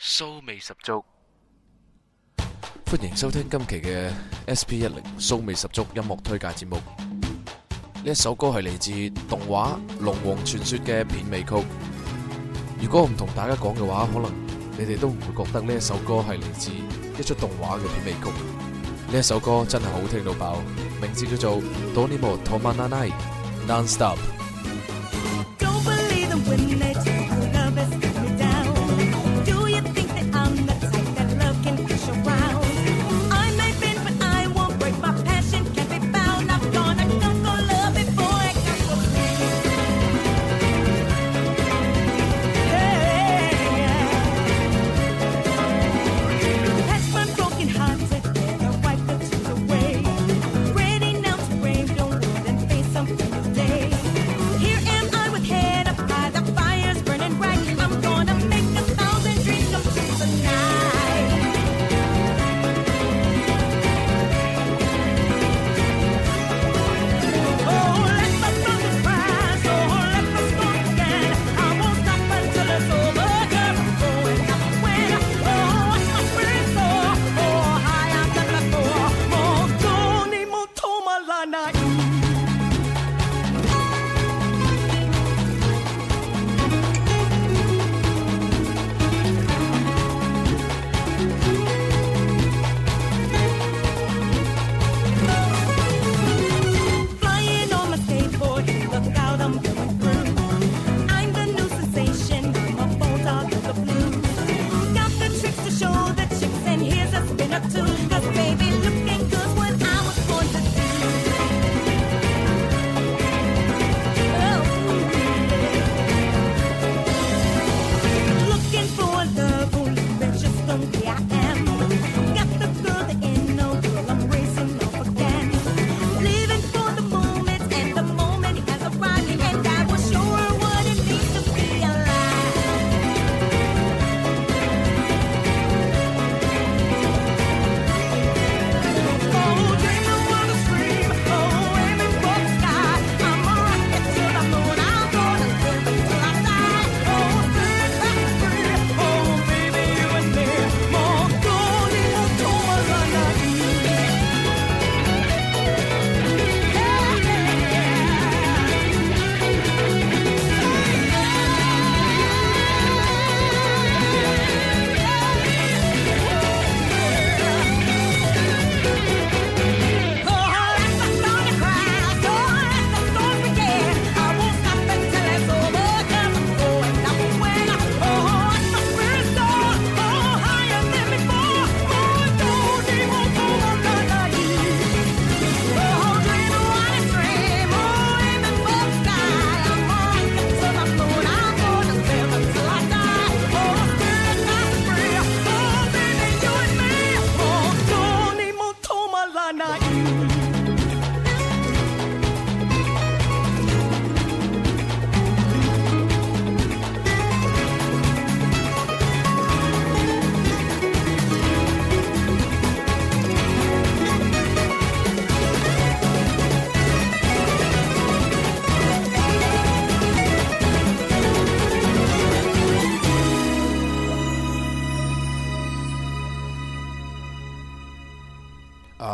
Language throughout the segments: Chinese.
骚味十足，欢迎收听今期嘅 SP 一零骚味十足音乐推介节目。呢一首歌系嚟自动画《龙王传说》嘅片尾曲。如果唔同大家讲嘅话，可能你哋都唔会觉得呢一首歌系嚟自一出动画嘅片尾曲。呢一首歌真系好听到爆，名字叫做《d o n n i m o o e t o m Nanae》《Nonstop》。quem criar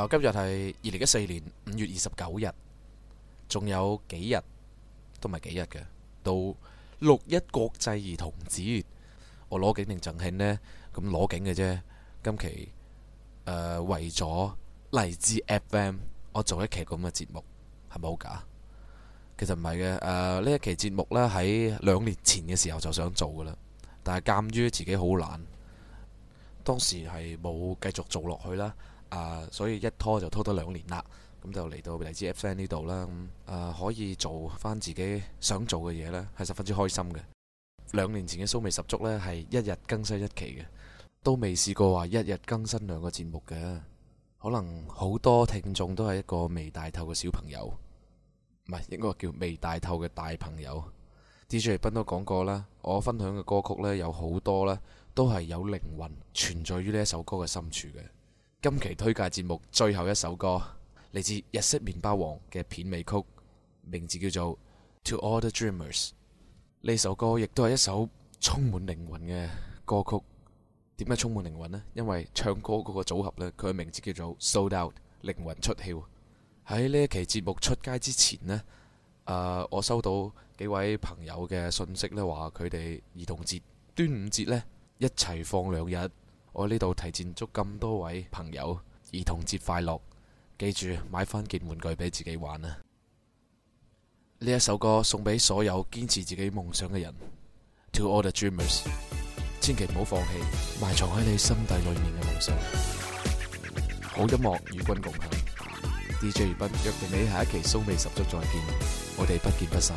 今日系二零一四年五月二十九日，仲有几日都唔系几日嘅，到六一国际儿童节，我攞景定赠庆呢？咁攞景嘅啫。今期诶为咗荔枝 FM，我做一期咁嘅节目，系咪好假？其实唔系嘅，诶呢一期节目呢，喺两年前嘅时候就想做噶啦，但系鉴于自己好懒，当时系冇继续做落去啦。啊，所以一拖就拖咗两年啦。咁就嚟到嚟自 F.M. 呢度啦。啊、可以做翻自己想做嘅嘢呢，系十分之开心嘅。两年前嘅苏眉十足呢，系一日更新一期嘅，都未试过话一日更新两个节目嘅。可能好多听众都系一个未大透嘅小朋友，唔系应该叫未大透嘅大朋友。D.J. 黎斌都讲过啦，我分享嘅歌曲呢，有好多呢，都系有灵魂存在于呢一首歌嘅深处嘅。今期推介节目最后一首歌，嚟自日式面包王嘅片尾曲，名字叫做《To All the Dreamers》。呢首歌亦都系一首充满灵魂嘅歌曲。点解充满灵魂呢？因为唱歌嗰个组合呢，佢嘅名字叫做 Sold Out，灵魂出窍。喺呢一期节目出街之前呢，诶，我收到几位朋友嘅信息呢话佢哋儿童节、端午节呢，一齐放两日。我呢度提前祝咁多位朋友兒童節快樂！記住買翻件玩具俾自己玩啊！呢一首歌送俾所有堅持自己夢想嘅人，To all the dreamers，千祈唔好放棄埋藏喺你心底里面嘅夢想。好音樂與君共享，DJ 斌約定你下一期騷味十足再見，我哋不見不散。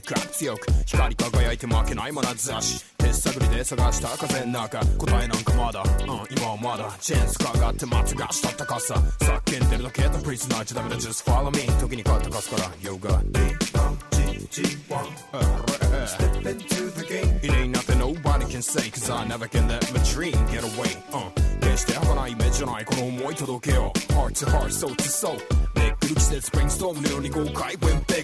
テック強く光り輝いて負けないまなざし手探りで探した風の中答えなんかまだうん今はまだチェンスかかって松がした高ささっきんでるだけだプリズナーじゃダメだ Just follow me 時にったかすから Yo が d o g 1 Step into the game It ain't nothing nobody can say Cause I never can let my dream get away、uh. 決して儚い夢じゃないこの思い届けよう Heart to heart, soul to soul めくる季節 brainstorm のように豪快 When big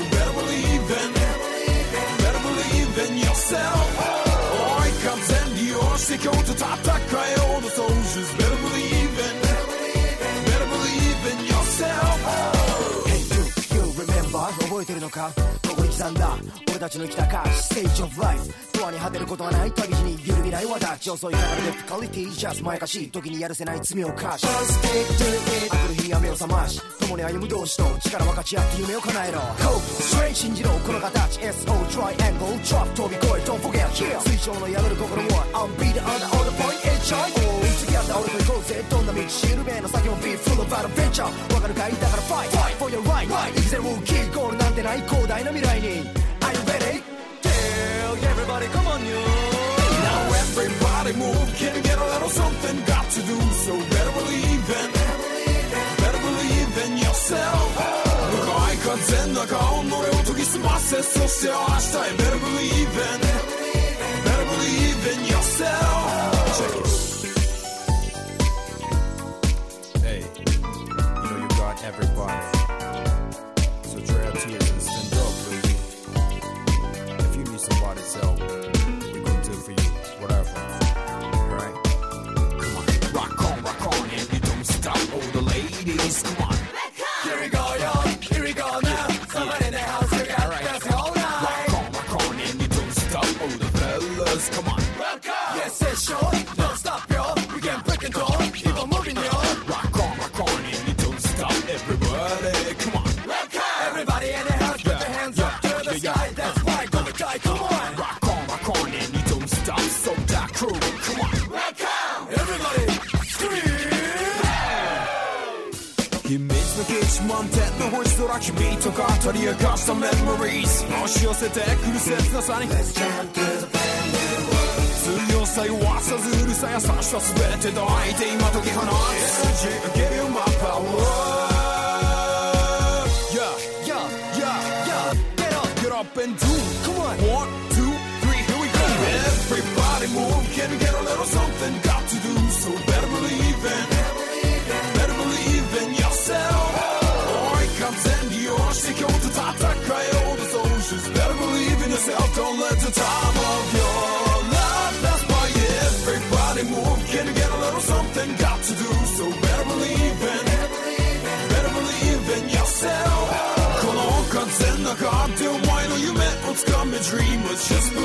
んだ俺たちの生きた歌詞ステージオブライフドアに果てることはない旅路に揺る未来は立ち遅いからでフカリティジャスまやかしい時にやるせない罪を犯し明くる日に雨を覚まし共に歩む同士と力分かち合って夢を叶えろ Hope s t r a n 信じろこの形 SO Triangle Drop 飛び越え Don't forget here 水晶の宿る心は I'm beat on the o t h e point enjoy 次は俺と行こうぜどんな道知るべの先も Be full of adventure 分かるかいだから Fight Fight for your right 生きてる w i l k e e ゴールなんてない広大な未来に It's massive social hashtag. Better believe in, better believe in yourself. Check it. Hey, you know you got everybody. 君と語り明かした memories 押し寄せてくる切なさに Let's jump to the brand new world 強さ弱さずるさ優しさ全ての相手今解き放つ SG give you my power Yeah, yeah, yeah, yeah Get up, get up and do Come on One, two, three, here we go Everybody move, get i dream was just